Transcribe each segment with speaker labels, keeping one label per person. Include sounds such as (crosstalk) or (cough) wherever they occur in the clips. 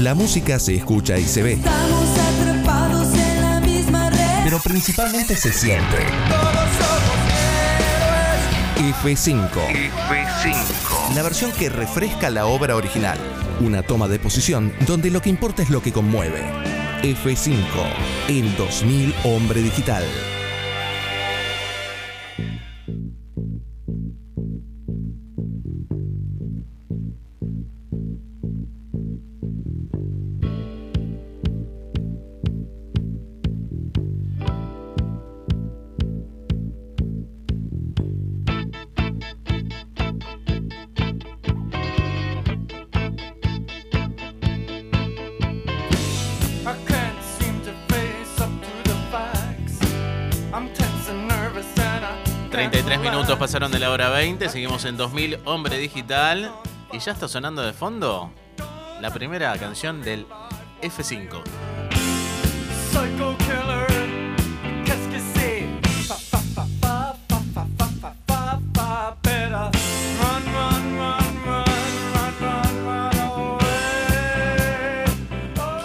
Speaker 1: La música se escucha y se ve,
Speaker 2: Estamos atrapados en la misma red.
Speaker 1: pero principalmente se siente. F5. F5. La versión que refresca la obra original. Una toma de posición donde lo que importa es lo que conmueve. F5. El 2000 Hombre Digital.
Speaker 3: 33 minutos pasaron de la hora 20, seguimos en 2000 Hombre Digital y ya está sonando de fondo la primera canción del F5.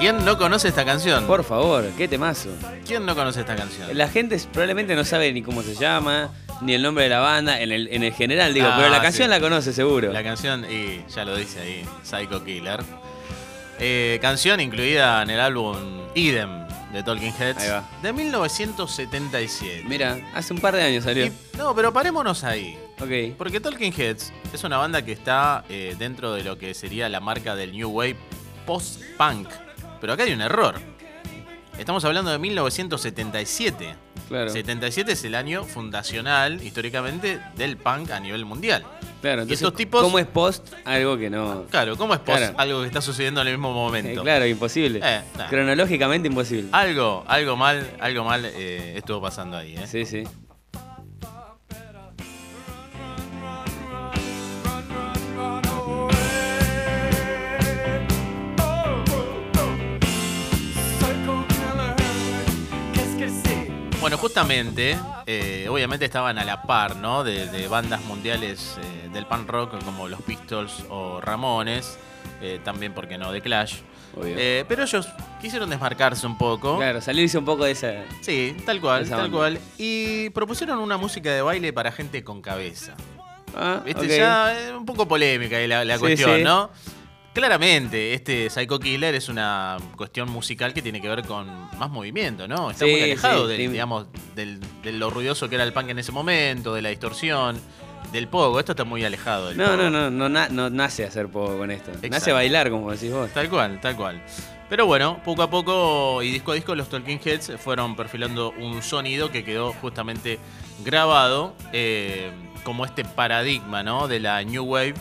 Speaker 3: ¿Quién no conoce esta canción?
Speaker 4: Por favor, qué temazo.
Speaker 3: ¿Quién no conoce esta canción?
Speaker 4: La gente probablemente no sabe ni cómo se llama, ni el nombre de la banda, en el, en el general digo,
Speaker 3: Ah,
Speaker 4: pero la canción
Speaker 3: sí.
Speaker 4: la conoce seguro.
Speaker 3: La canción, y ya lo dice ahí, Psycho Killer. Eh, canción incluida en el álbum Idem de Talking Heads
Speaker 4: Ahí va.
Speaker 3: de 1977.
Speaker 4: Mira, hace un par de años salió.
Speaker 3: Y- no, pero parémonos ahí.
Speaker 4: Ok.
Speaker 3: Porque Talking Heads es una banda que está eh, dentro de lo que sería la marca del New Wave post-punk. Pero acá hay un error. Estamos hablando de 1977.
Speaker 4: Claro.
Speaker 3: 77 es el año fundacional, históricamente, del punk a nivel mundial.
Speaker 4: Claro,
Speaker 3: Y
Speaker 4: entonces,
Speaker 3: estos tipos-
Speaker 4: ¿cómo es post? Algo que no.
Speaker 3: Claro, ¿cómo es post
Speaker 4: Claro.
Speaker 3: algo que está sucediendo en el mismo
Speaker 4: Eh,
Speaker 3: momento?
Speaker 4: claro, imposible.
Speaker 3: Eh, nah.
Speaker 4: Cronológicamente imposible.
Speaker 3: Algo, algo mal, algo mal eh, estuvo pasando ahí, ¿eh?
Speaker 4: Sí, sí.
Speaker 3: Bueno, justamente, eh, obviamente estaban a la par, ¿no? De, de bandas mundiales eh, del punk rock como los Pistols o Ramones, eh, también, porque no?, de Clash. Pero ellos quisieron desmarcarse un poco.
Speaker 4: Claro, salirse un poco de esa.
Speaker 3: Sí, tal cual, tal
Speaker 4: banda.
Speaker 3: cual. Y propusieron una música de baile para gente con cabeza.
Speaker 4: Ah,
Speaker 3: Viste, ya un poco polémica ahí la, la
Speaker 4: Sí,
Speaker 3: cuestión,
Speaker 4: sí.
Speaker 3: ¿no? Claramente, este Psycho Killer es una cuestión musical que tiene que ver con más movimiento, ¿no? Está
Speaker 4: Sí,
Speaker 3: muy alejado
Speaker 4: sí,
Speaker 3: del,
Speaker 4: sí.
Speaker 3: digamos, del- de lo ruidoso que era el punk en ese momento, de la distorsión, del pogo. Esto está muy alejado del
Speaker 4: No,
Speaker 3: pogo.
Speaker 4: no, no, no, na- no nace hacer poco con esto. Nace
Speaker 3: Exacto.
Speaker 4: a bailar, como decís vos.
Speaker 3: Tal cual, tal cual. Pero bueno, poco a poco y disco a disco los Talking Heads fueron perfilando un sonido que quedó justamente grabado eh, como este paradigma ¿no? de la New Wave.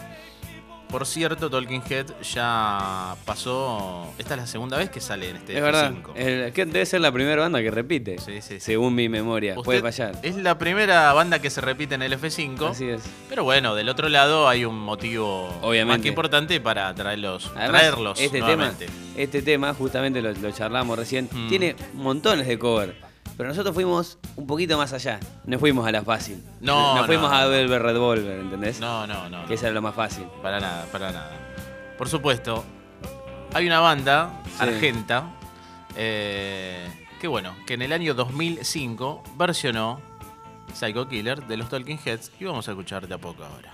Speaker 3: Por cierto, Talking Head ya pasó. Esta es la segunda vez que sale en este
Speaker 4: Es verdad.
Speaker 3: F5.
Speaker 4: El- que debe ser la primera banda que repite.
Speaker 3: Sí, sí, sí.
Speaker 4: Según mi memoria. Puede fallar.
Speaker 3: Es la primera banda que se repite en el F5.
Speaker 4: Así es.
Speaker 3: Pero bueno, del otro lado hay un motivo
Speaker 4: Obviamente.
Speaker 3: más que importante para traerlos,
Speaker 4: Además,
Speaker 3: traerlos
Speaker 4: este
Speaker 3: nuevamente.
Speaker 4: tema, este tema, justamente lo, lo charlamos recién,
Speaker 3: Mm.
Speaker 4: tiene montones de cover. Pero nosotros fuimos un poquito más allá. No fuimos a la fácil.
Speaker 3: No,
Speaker 4: no fuimos
Speaker 3: no,
Speaker 4: a
Speaker 3: no.
Speaker 4: Velvet Revolver, ¿entendés?
Speaker 3: No, no, no.
Speaker 4: Que eso era lo más fácil.
Speaker 3: Para nada, para nada. Por supuesto, hay una banda
Speaker 4: Sí.
Speaker 3: argenta eh, que bueno, que en el año 2005 versionó Psycho Killer de los Talking Heads y vamos a escuchar de a poco ahora.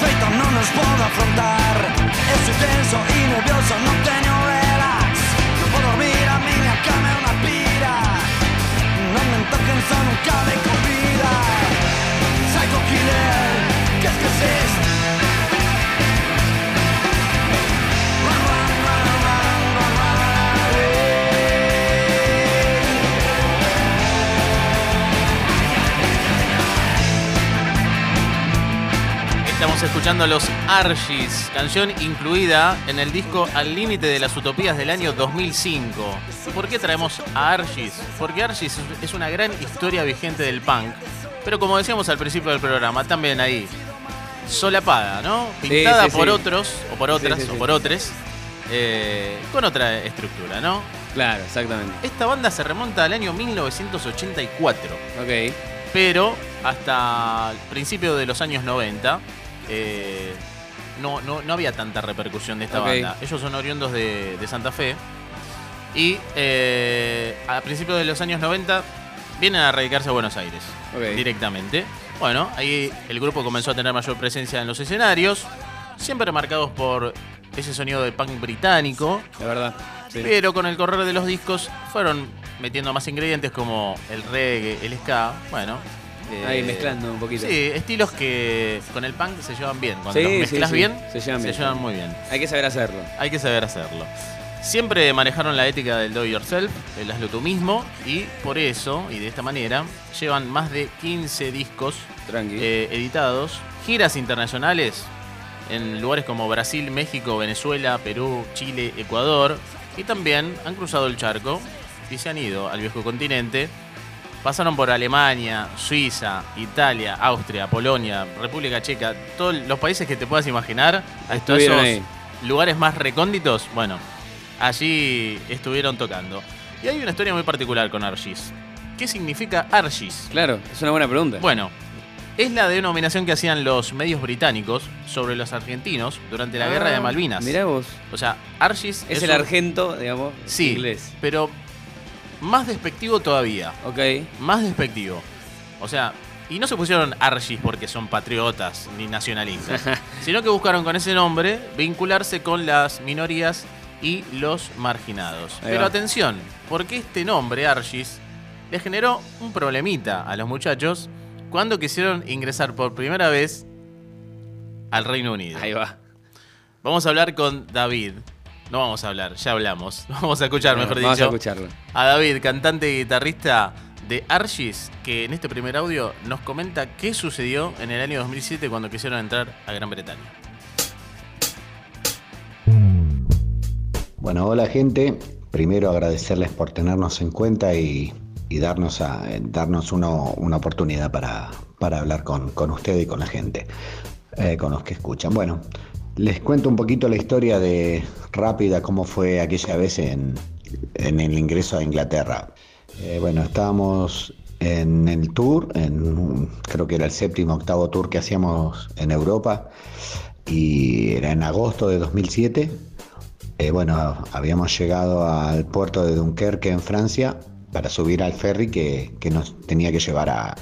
Speaker 5: feito no nos puedo afrontar. Estoy tenso y nervioso, no tengo relax No puedo dormir, a mí me cama una pira. No me toquen, son un cabe con vida Psycho Killer, ¿qué es que es esto?
Speaker 3: Estamos escuchando los Argis, canción incluida en el disco Al límite de las utopías del año 2005. ¿Por qué traemos a Argis? Porque Argis es una gran historia vigente del punk. Pero como decíamos al principio del programa, también ahí solapada, ¿no? Pintada
Speaker 4: sí,
Speaker 3: por
Speaker 4: sí.
Speaker 3: otros, o por otras, o por otros, eh, con otra estructura, ¿no?
Speaker 4: Claro, exactamente.
Speaker 3: Esta banda se remonta al año 1984,
Speaker 4: Ok.
Speaker 3: pero hasta el principio de los años 90 eh, no, no, no había tanta repercusión de esta banda. Ellos son oriundos de, de Santa Fe y eh, a principios de los años 90 vienen a radicarse a Buenos Aires
Speaker 4: Ok.
Speaker 3: directamente. Bueno, ahí el grupo comenzó a tener mayor presencia en los escenarios, siempre marcados por ese sonido de punk británico,
Speaker 4: La verdad. Sí.
Speaker 3: pero con el correr de los discos fueron metiendo más ingredientes como el reggae, el ska, bueno. Eh,
Speaker 4: Ahí mezclando un poquito.
Speaker 3: Sí, estilos que con el punk se llevan bien. Cuando
Speaker 4: Sí,
Speaker 3: los
Speaker 4: sí,
Speaker 3: mezclas
Speaker 4: sí,
Speaker 3: bien,
Speaker 4: se llevan bien.
Speaker 3: muy bien.
Speaker 4: Hay que saber hacerlo.
Speaker 3: Hay que saber hacerlo. Siempre manejaron la ética del do yourself, el hazlo tú mismo, y por eso, y de esta manera, llevan más de 15 discos eh, editados, giras internacionales en lugares como Brasil, México, Venezuela, Perú, Chile, Ecuador, y también han cruzado el charco y se han ido al viejo continente. Pasaron por Alemania, Suiza, Italia, Austria, Polonia, República Checa, todos los países que te puedas imaginar, hasta esos
Speaker 4: ahí.
Speaker 3: lugares más recónditos, bueno, allí estuvieron tocando. Y hay una historia muy particular con Argis. ¿Qué significa Argis?
Speaker 4: Claro, es una buena pregunta.
Speaker 3: Bueno, es la denominación que hacían los medios británicos sobre los argentinos durante la guerra de Malvinas.
Speaker 4: Ah, Mirá vos.
Speaker 3: O sea, Argis
Speaker 4: Es, el
Speaker 3: un-
Speaker 4: argento, digamos,
Speaker 3: Sí,
Speaker 4: inglés.
Speaker 3: pero más despectivo todavía.
Speaker 4: Ok.
Speaker 3: Más despectivo. O sea, y no se pusieron Argis porque son patriotas ni nacionalistas, (laughs) sino que buscaron con ese nombre vincularse con las minorías y los marginados. Pero atención, porque este nombre, Argis, le generó un problemita a los muchachos cuando quisieron ingresar por primera vez al Reino Unido.
Speaker 4: Ahí va.
Speaker 3: Vamos a hablar con David. No vamos a hablar, ya hablamos. (laughs) Vamos a escuchar, mejor
Speaker 4: Vamos
Speaker 3: dicho
Speaker 4: a escucharlo.
Speaker 3: a David, cantante y guitarrista de Argis, que en este primer audio nos comenta qué sucedió en el año 2007 cuando quisieron entrar a Gran Bretaña.
Speaker 6: Bueno, hola gente. Primero agradecerles por tenernos en cuenta y, y darnos, a, darnos uno- una oportunidad para, para hablar con, con usted y con la gente, eh, con los que escuchan. Bueno, les cuento un poquito la historia de rápida, cómo fue aquella vez en, el ingreso a Inglaterra. Eh, bueno, estábamos en el tour, creo que era el séptimo, octavo tour que hacíamos en Europa y era en agosto de 2007. Eh, bueno, habíamos llegado al puerto de Dunkerque en Francia para subir al ferry que, que nos tenía que llevar a,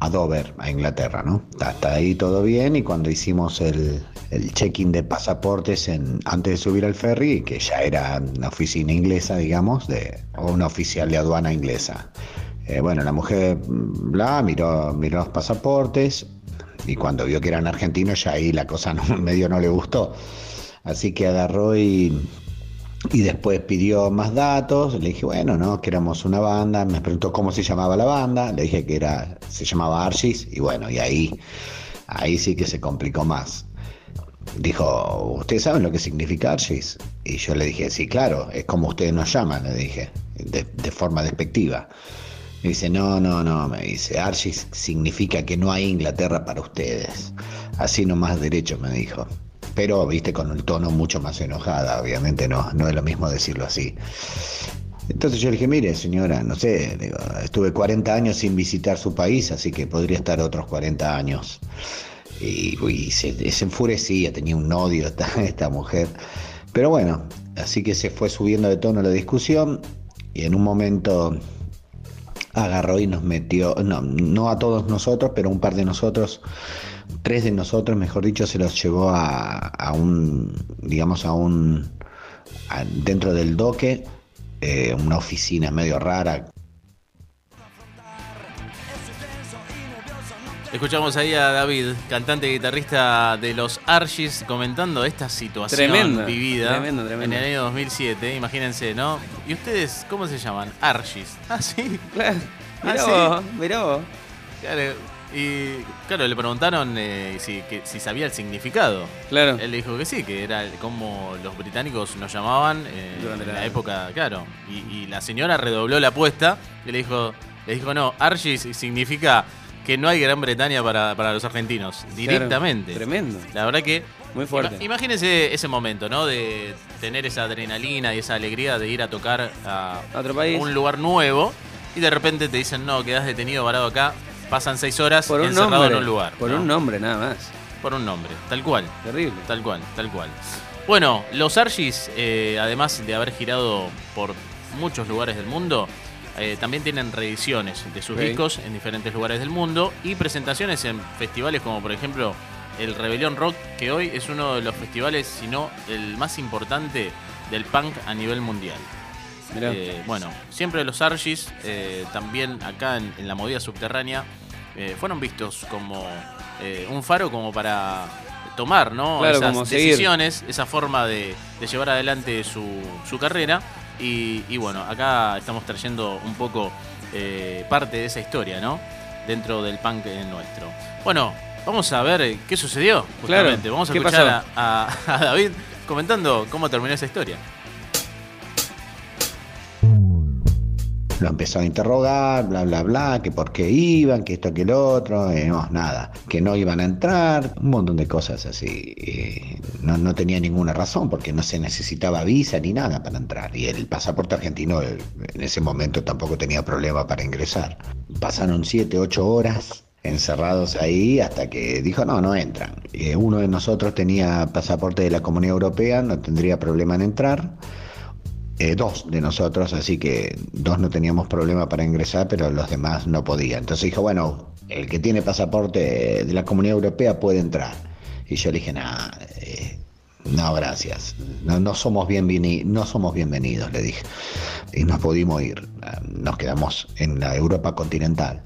Speaker 6: a Dover, a Inglaterra, ¿no? Hasta ahí todo bien y cuando hicimos el, el check-in de pasaportes antes de subir al ferry, que ya era una oficina inglesa, digamos, de, o una oficial de aduana inglesa. Eh, bueno, la mujer mm, bla, miró, miró los pasaportes y cuando vio que eran argentinos ya ahí la cosa (laughs) medio no le gustó. Así que agarró y, y después pidió más datos. Le dije, bueno, no, que éramos una banda. Me preguntó cómo se llamaba la banda. Le dije que era, se llamaba Archis. Y bueno, y ahí, ahí sí que se complicó más. Dijo, ¿ustedes saben lo que significa Archis? Y yo le dije, sí, claro, es como ustedes nos llaman, le dije, de, de forma despectiva. Me dice, no, no, no, me dice, Archis significa que no hay Inglaterra para ustedes. Así nomás derecho, me dijo. Pero, viste, con un tono mucho más enojada, obviamente no, no es lo mismo decirlo así. Entonces yo le dije, mire señora, no sé, estuve 40 años sin visitar su país, así que podría estar otros 40 años. Y, se enfurecía, tenía un odio esta, esta mujer. Pero bueno, así que se fue subiendo de tono la discusión y en un momento agarró y nos metió, no, no a todos nosotros, pero un par de nosotros, tres de nosotros, mejor dicho, se los llevó a, a un, digamos, a un, a- dentro del doque, eh, una oficina medio rara.
Speaker 3: Escuchamos ahí a David, cantante y guitarrista de los Argis, comentando esta situación
Speaker 4: Tremendo,
Speaker 3: vivida
Speaker 4: tremendo, tremendo.
Speaker 3: en el año 2007. Imagínense, ¿no? ¿Y ustedes cómo se llaman? Argis. (laughs) Ah, sí.
Speaker 4: Claro.
Speaker 3: Ah,
Speaker 4: Mirá
Speaker 3: ¿sí?
Speaker 4: vos, mirá vos.
Speaker 3: Claro, y claro, le preguntaron eh, si, que- si sabía el significado.
Speaker 4: Claro.
Speaker 3: Él le dijo que sí, que era como los británicos nos llamaban eh,
Speaker 4: Durante
Speaker 3: en la,
Speaker 4: la-
Speaker 3: época, claro. Y, y la señora redobló la apuesta y le dijo, le dijo no, Argis significa que no hay Gran Bretaña para, para los argentinos, directamente.
Speaker 4: Claro, tremendo.
Speaker 3: La verdad que.
Speaker 4: Muy fuerte.
Speaker 3: Ima- Imagínense ese momento, ¿no? De tener esa adrenalina y esa alegría de ir a tocar a
Speaker 4: A otro país.
Speaker 3: un lugar nuevo y de repente te dicen, no, quedas detenido varado acá, pasan seis horas
Speaker 4: Por un
Speaker 3: encerrado
Speaker 4: nombre.
Speaker 3: en un lugar.
Speaker 4: Por
Speaker 3: ¿no?
Speaker 4: un nombre nada más.
Speaker 3: Por un nombre, tal cual.
Speaker 4: Terrible.
Speaker 3: Tal cual, tal cual. Bueno, los Argis, eh, además de haber girado por muchos lugares del mundo, eh, también tienen reediciones de sus discos en diferentes lugares del mundo y presentaciones en festivales como por ejemplo el Rebelión Rock, que hoy es uno de los festivales, si no el más importante del punk a nivel mundial. Eh, bueno, siempre los Argis, eh, también acá en, en la movida subterránea, eh, fueron vistos como eh, un faro como para tomar ¿no?
Speaker 4: Claro,
Speaker 3: esas
Speaker 4: como seguir.
Speaker 3: decisiones, esa forma de, de llevar adelante su, su carrera. Y, y bueno, acá estamos trayendo un poco eh, parte de esa historia, ¿no? Dentro del punk nuestro. Bueno, vamos a ver qué sucedió,
Speaker 4: Claro,
Speaker 3: justamente. Vamos a
Speaker 4: ¿qué
Speaker 3: escuchar a- a David comentando cómo terminó esa historia.
Speaker 6: Lo empezó a interrogar, bla, bla, bla, que por qué iban, que esto, que el otro, eh, no, nada, que no iban a entrar, un montón de cosas así. eh, no, no tenía ninguna razón porque no se necesitaba visa ni nada para entrar. Y el pasaporte argentino eh, en ese momento tampoco tenía problema para ingresar. Pasaron 7, 8 horas encerrados ahí hasta que dijo no, no entran. Eh, uno de nosotros tenía pasaporte de la Comunidad Europea, no tendría problema en entrar eh, dos de nosotros, así que dos no teníamos problema para ingresar, pero los demás no podían. Entonces dijo, bueno, el que tiene pasaporte de la Comunidad Europea puede entrar. Y yo le dije, nah, eh, no, gracias. No, no, somos bienveni- no somos bienvenidos, le dije. Y nos pudimos ir. Nos quedamos en la Europa continental.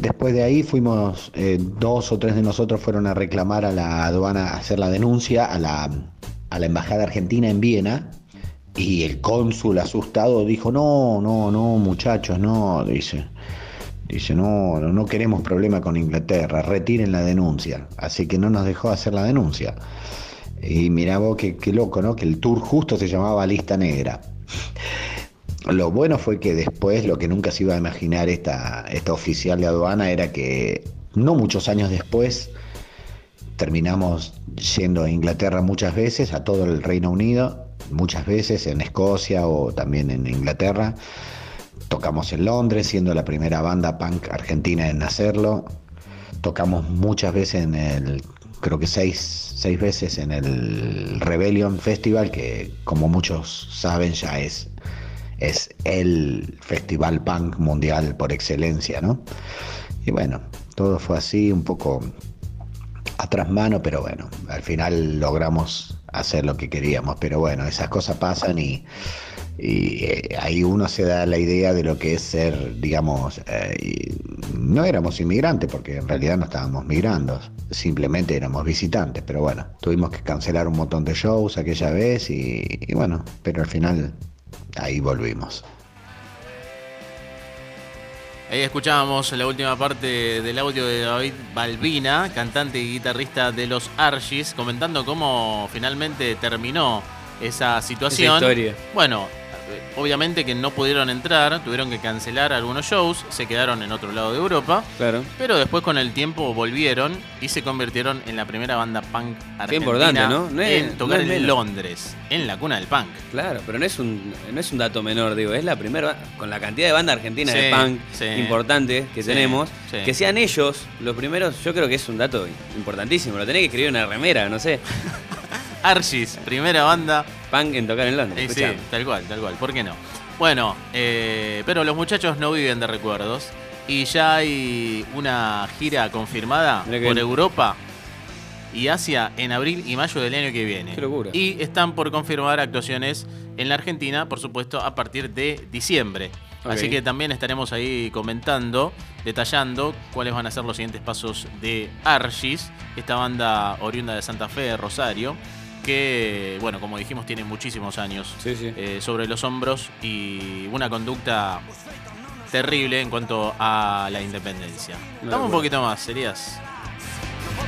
Speaker 6: Después de ahí fuimos, eh, dos o tres de nosotros fueron a reclamar a la aduana, a hacer la denuncia a la, a la Embajada Argentina en Viena. Y el cónsul asustado dijo, no, no, no, muchachos, no, dice. Dice, no, no, queremos problema con Inglaterra, retiren la denuncia. Así que no nos dejó hacer la denuncia. Y mirá vos qué, qué loco, ¿no? Que el tour justo se llamaba Lista Negra. Lo bueno fue que después, lo que nunca se iba a imaginar esta, esta oficial de aduana era que no muchos años después terminamos yendo a Inglaterra muchas veces, a todo el Reino Unido, muchas veces en Escocia o también en Inglaterra. Tocamos en Londres, siendo la primera banda punk argentina en hacerlo. Tocamos muchas veces en el, creo que seis, seis veces en el Rebellion Festival, que como muchos saben ya es, es el festival punk mundial por excelencia, ¿no? Y bueno, todo fue así, un poco atrás mano, pero bueno, al final logramos hacer lo que queríamos. Pero bueno, esas cosas pasan y, y, eh, ahí uno se da la idea de lo que es ser, digamos, eh, no éramos inmigrantes porque en realidad no estábamos migrando, simplemente éramos visitantes. Pero bueno, tuvimos que cancelar un montón de shows aquella vez y, y bueno, pero al final ahí volvimos.
Speaker 3: Ahí escuchábamos la última parte del audio de David Balbina, cantante y guitarrista de los Argis, comentando cómo finalmente terminó esa situación.
Speaker 4: Esa historia.
Speaker 3: Bueno, obviamente que no pudieron entrar, tuvieron que cancelar algunos shows, se quedaron en otro lado de Europa,
Speaker 4: Claro.
Speaker 3: pero después con el tiempo volvieron y se convirtieron en la primera banda punk argentina
Speaker 4: importante, ¿no? No es-
Speaker 3: en tocar
Speaker 4: no
Speaker 3: en. Londres, en la cuna del punk.
Speaker 4: Claro, pero no es un no es un dato menor, digo, es la primera con la cantidad de bandas argentinas de punk
Speaker 3: sí.
Speaker 4: importantes que
Speaker 3: Sí,
Speaker 4: tenemos, que sean ellos los primeros, yo creo que es un dato importantísimo, lo tenés que escribir en una remera, no sé, (laughs)
Speaker 3: Argis, primera banda
Speaker 4: punk en tocar en Londres.
Speaker 3: Sí, tal cual, tal cual. ¿Por qué no? Bueno, eh, pero los muchachos no viven de recuerdos y ya hay una gira confirmada por
Speaker 4: bien.
Speaker 3: Europa y Asia en abril y mayo del año que viene.
Speaker 4: Qué locura.
Speaker 3: Y están por confirmar actuaciones en la Argentina, por supuesto, a partir de diciembre. Así que también estaremos ahí comentando, detallando cuáles van a ser los siguientes pasos de Argis, esta banda oriunda de Santa Fe, de Rosario, que, bueno, como dijimos, tiene muchísimos años
Speaker 4: Sí, sí.
Speaker 3: eh, sobre los hombros y una conducta terrible en cuanto a la independencia.
Speaker 4: Una
Speaker 3: Dame un poquito más, serías.
Speaker 5: Può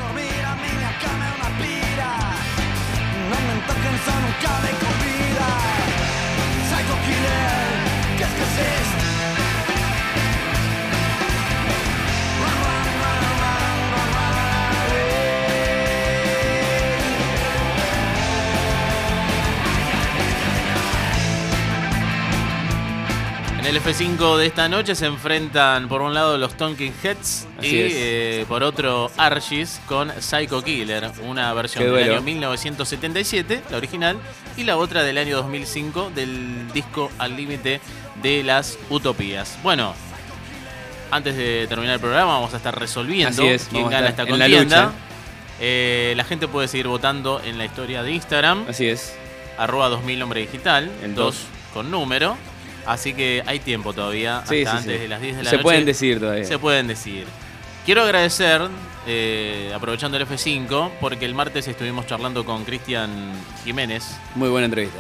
Speaker 3: el F5 de esta noche se enfrentan por un lado los Tonkin Heads
Speaker 4: Así
Speaker 3: y eh, por otro Argis con Psycho Killer, una versión del año 1977, la original, y la otra del año 2005 del disco Al Límite de las Utopías. Bueno, antes de terminar el programa vamos a estar resolviendo
Speaker 4: es,
Speaker 3: quién gana esta
Speaker 4: la
Speaker 3: contienda.
Speaker 4: lucha.
Speaker 3: Eh, la gente puede seguir votando en la historia de Instagram
Speaker 4: Así es.
Speaker 3: arroba 2000 nombre digital,
Speaker 4: El
Speaker 3: 2
Speaker 4: dos.
Speaker 3: con número. Así que hay tiempo todavía,
Speaker 4: Sí,
Speaker 3: hasta
Speaker 4: sí,
Speaker 3: antes
Speaker 4: sí.
Speaker 3: de las 10 de la
Speaker 4: Se
Speaker 3: noche.
Speaker 4: pueden decir todavía.
Speaker 3: Se pueden decir. Quiero agradecer, eh, aprovechando el F5, porque el martes estuvimos charlando con Cristian Jiménez,
Speaker 4: Muy buena entrevista.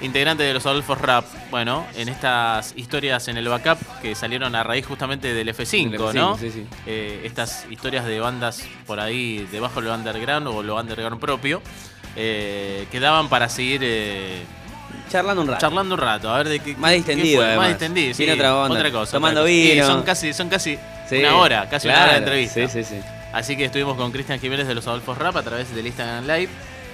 Speaker 3: integrante de los Adolfos Rap. Bueno, en estas historias en el backup que salieron a raíz justamente del F5,
Speaker 4: Del F5,
Speaker 3: ¿no?
Speaker 4: sí, sí.
Speaker 3: Eh, estas historias de bandas por ahí debajo del underground o lo underground propio, eh, que daban para seguir eh,
Speaker 4: Charlando un rato.
Speaker 3: charlando un rato, a ver de qué.
Speaker 4: Más
Speaker 3: qué
Speaker 4: distendido,
Speaker 3: fue. Más distendido, sí.
Speaker 4: Otra onda.
Speaker 3: cosa.
Speaker 4: Tomando
Speaker 3: otra cosa. Sí,
Speaker 4: vino.
Speaker 3: son casi, son casi
Speaker 4: Sí.
Speaker 3: una hora, casi una hora de entrevista.
Speaker 4: Sí, sí, sí.
Speaker 3: Así que estuvimos con Cristian Jiménez de los Adolfos Rap a través del Instagram Live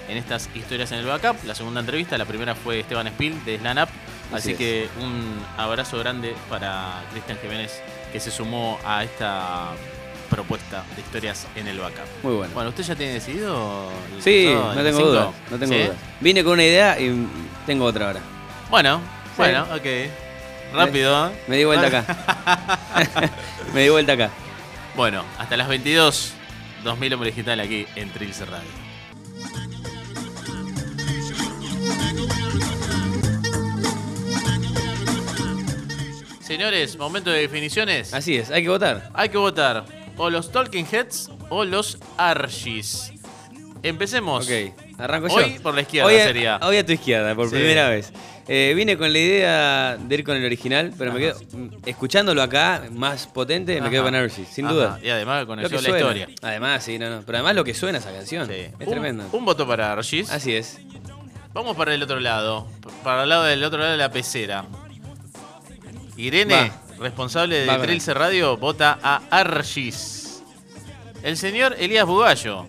Speaker 3: en estas historias en el backup. La segunda entrevista, la primera fue Esteban Spiel de Slan Up. Así,
Speaker 4: Así es.
Speaker 3: que un abrazo grande para Cristian Jiménez que se sumó a esta propuesta de historias en el backup.
Speaker 4: Muy bueno.
Speaker 3: Bueno, ¿usted ya tiene decidido?
Speaker 4: Sí, no tengo
Speaker 3: F5?
Speaker 4: dudas. No tengo
Speaker 3: ¿Sí?
Speaker 4: dudas. Vine con una idea y tengo otra ahora.
Speaker 3: Bueno, bueno, ok. Rápido. ¿eh?
Speaker 4: Me di vuelta acá. (laughs) (laughs) Me di vuelta acá.
Speaker 3: Bueno, hasta las 22, 2000 hombre digital aquí en Trilce Radio. Señores, momento de definiciones.
Speaker 4: Así es, hay que votar.
Speaker 3: Hay que votar o los Talking Heads o los Archis. Empecemos.
Speaker 4: Ok, arranco yo.
Speaker 3: Hoy por la izquierda
Speaker 4: hoy a,
Speaker 3: sería.
Speaker 4: Hoy a tu izquierda, por
Speaker 3: Sí.
Speaker 4: primera vez. Eh, vine con la idea de ir con el original, pero me
Speaker 3: Ajá.
Speaker 4: quedo. mm, Escuchándolo acá, más potente, me quedo
Speaker 3: Ajá.
Speaker 4: con Archie, sin
Speaker 3: Ajá,
Speaker 4: duda.
Speaker 3: Y además conoció
Speaker 4: que
Speaker 3: la historia.
Speaker 4: Además, sí, no, no. Pero además lo que suena esa canción.
Speaker 3: Sí.
Speaker 4: Es
Speaker 3: un,
Speaker 4: tremendo.
Speaker 3: un voto para Archis.
Speaker 4: Así es.
Speaker 3: Vamos para el otro lado. Para el lado del otro lado de la pecera. Irene,
Speaker 4: Va.
Speaker 3: Responsable de Trilce Radio, vota a Argis. El señor Elías Bugallo.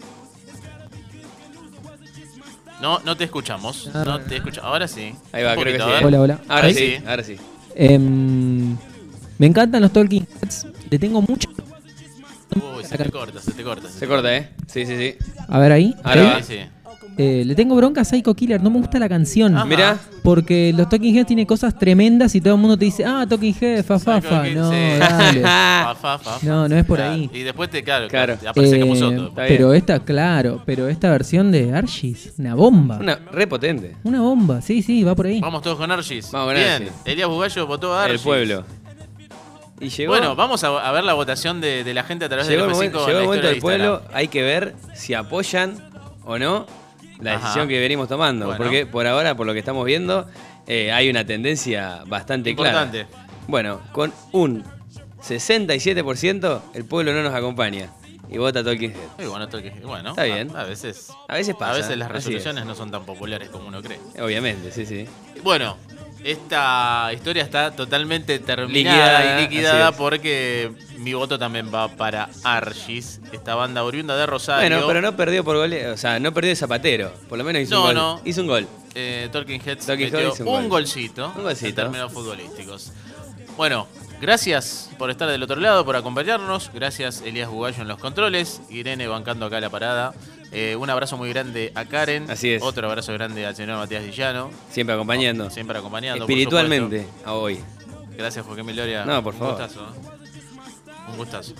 Speaker 3: No, no te escuchamos. No te escuchamos. Ahora sí.
Speaker 4: Ahí va, creo que sí.
Speaker 3: ver.
Speaker 7: Hola, hola.
Speaker 4: Ahora
Speaker 3: Ahí
Speaker 4: sí, ahora sí.
Speaker 7: Em, me encantan los Talking Heads. Le tengo mucho.
Speaker 3: Uy, se te corta, se te corta.
Speaker 4: Se corta, ¿eh? Sí, sí, sí.
Speaker 7: A ver ahí.
Speaker 4: Ahora
Speaker 7: ¿Sí?
Speaker 4: va.
Speaker 3: Sí, sí.
Speaker 7: Eh, le tengo bronca a Psycho Killer. No me gusta la canción.
Speaker 3: Ajá.
Speaker 4: Mirá.
Speaker 7: Porque los Talking Heads tiene cosas tremendas y todo el mundo te dice, ah, Talking Heads, fa, fa, fa.
Speaker 3: Sí.
Speaker 7: No, dale. (laughs)
Speaker 3: Fa, fa, fa, fa.
Speaker 7: No, no es por ahí.
Speaker 3: Y después te, claro,
Speaker 4: Claro.
Speaker 3: te aparece
Speaker 7: Eh,
Speaker 3: Capuzoto.
Speaker 4: Está bien.
Speaker 7: pero esta, claro, pero esta versión de Archis, una bomba. Una,
Speaker 4: Una re potente.
Speaker 7: bomba, sí, sí, va por ahí.
Speaker 3: Vamos todos con Argis.
Speaker 4: Vamos con
Speaker 3: Bien.
Speaker 4: Argis.
Speaker 3: Elías Bugallo votó a Argis.
Speaker 4: El pueblo. Y llegó.
Speaker 3: Bueno, vamos a, a ver la votación de, de la gente a través
Speaker 4: llegó
Speaker 3: del
Speaker 4: el
Speaker 3: F5
Speaker 4: momento,
Speaker 3: en
Speaker 4: llegó el momento del
Speaker 3: de
Speaker 4: pueblo. Hay que ver si apoyan o no la
Speaker 3: Ajá.
Speaker 4: decisión que venimos tomando.
Speaker 3: Bueno.
Speaker 4: Porque por ahora, por lo que estamos viendo, eh, hay una tendencia bastante
Speaker 3: Importante.
Speaker 4: clara. Bueno, con un 67% el pueblo no nos acompaña. Y vota Tolkien Head.
Speaker 3: Bueno, bueno,
Speaker 4: Está bien.
Speaker 3: A, a veces,
Speaker 4: A veces pasa.
Speaker 3: a veces las resoluciones
Speaker 4: es.
Speaker 3: no son tan populares como uno cree.
Speaker 4: Obviamente, sí, sí.
Speaker 3: Bueno, esta historia está totalmente terminada
Speaker 4: Liquidada,
Speaker 3: y liquidada porque mi voto también va para Argis, esta banda oriunda de Rosario.
Speaker 4: Bueno, pero no perdió por gole, o sea, no perdió de Zapatero. Por lo menos hizo
Speaker 3: No,
Speaker 4: un gol.
Speaker 3: no.
Speaker 4: Hizo un gol.
Speaker 3: Eh, Talking Heads
Speaker 4: Talking
Speaker 3: metió un,
Speaker 4: un gol.
Speaker 3: golcito,
Speaker 4: Un golcito.
Speaker 3: en términos futbolísticos. Bueno, gracias por estar del otro lado, por acompañarnos. Gracias Elías Bugallo en los controles. Irene bancando acá la parada. Eh, un abrazo muy grande a Karen.
Speaker 4: Así es.
Speaker 3: Otro abrazo grande al señor Matías Villano.
Speaker 4: Siempre acompañando.
Speaker 3: Siempre acompañando.
Speaker 4: Espiritualmente a hoy.
Speaker 3: Gracias, Joaquín Miloria.
Speaker 4: No, por
Speaker 3: Un
Speaker 4: favor.
Speaker 3: gustazo. ¿eh? Un gustazo.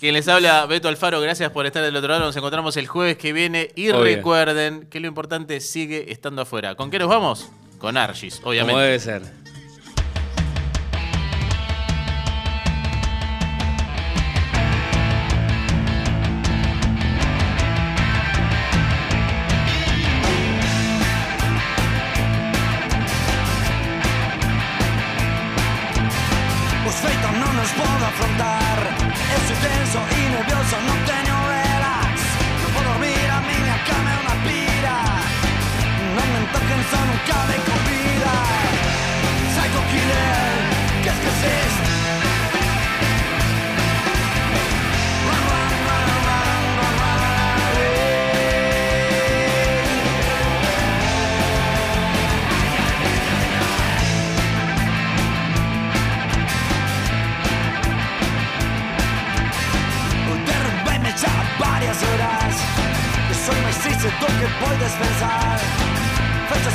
Speaker 3: Quien les habla, Beto Alfaro, gracias por estar del otro lado. Nos encontramos el jueves que viene. Y
Speaker 4: Obvio.
Speaker 3: recuerden que lo importante sigue estando afuera. ¿Con qué nos vamos? Con Argis,
Speaker 4: Como
Speaker 3: obviamente.
Speaker 4: debe ser.
Speaker 5: Podo afrontar. E sou tenso e nervioso, non c'è tu che puoi dispensare Faccia